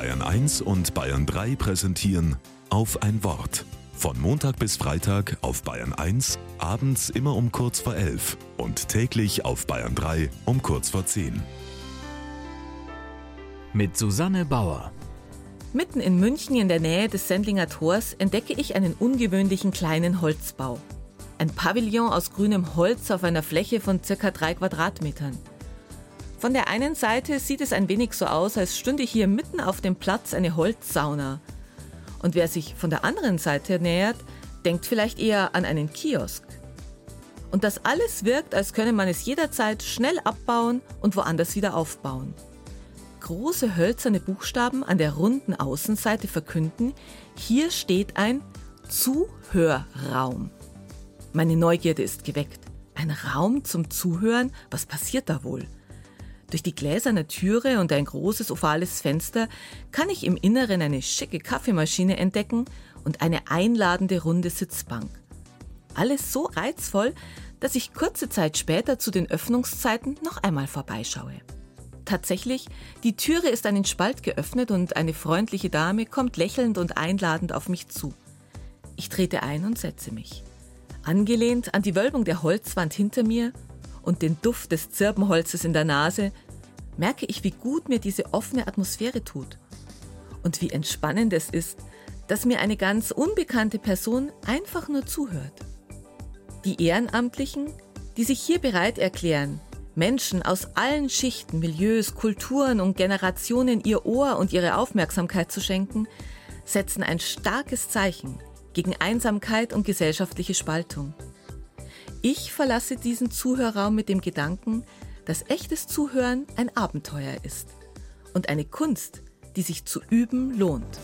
Bayern 1 und Bayern 3 präsentieren auf ein Wort. Von Montag bis Freitag auf Bayern 1, abends immer um kurz vor 11 und täglich auf Bayern 3 um kurz vor 10. Mit Susanne Bauer. Mitten in München in der Nähe des Sendlinger Tors entdecke ich einen ungewöhnlichen kleinen Holzbau. Ein Pavillon aus grünem Holz auf einer Fläche von circa drei Quadratmetern. Von der einen Seite sieht es ein wenig so aus, als stünde hier mitten auf dem Platz eine Holzsauna. Und wer sich von der anderen Seite nähert, denkt vielleicht eher an einen Kiosk. Und das alles wirkt, als könne man es jederzeit schnell abbauen und woanders wieder aufbauen. Große hölzerne Buchstaben an der runden Außenseite verkünden, hier steht ein Zuhörraum. Meine Neugierde ist geweckt. Ein Raum zum Zuhören? Was passiert da wohl? Durch die gläserne Türe und ein großes ovales Fenster kann ich im Inneren eine schicke Kaffeemaschine entdecken und eine einladende runde Sitzbank. Alles so reizvoll, dass ich kurze Zeit später zu den Öffnungszeiten noch einmal vorbeischaue. Tatsächlich, die Türe ist einen Spalt geöffnet und eine freundliche Dame kommt lächelnd und einladend auf mich zu. Ich trete ein und setze mich. Angelehnt an die Wölbung der Holzwand hinter mir und den Duft des Zirbenholzes in der Nase, merke ich, wie gut mir diese offene Atmosphäre tut. Und wie entspannend es ist, dass mir eine ganz unbekannte Person einfach nur zuhört. Die Ehrenamtlichen, die sich hier bereit erklären, Menschen aus allen Schichten, Milieus, Kulturen und Generationen ihr Ohr und ihre Aufmerksamkeit zu schenken, setzen ein starkes Zeichen gegen Einsamkeit und gesellschaftliche Spaltung. Ich verlasse diesen Zuhörraum mit dem Gedanken, dass echtes Zuhören ein Abenteuer ist und eine Kunst, die sich zu üben lohnt.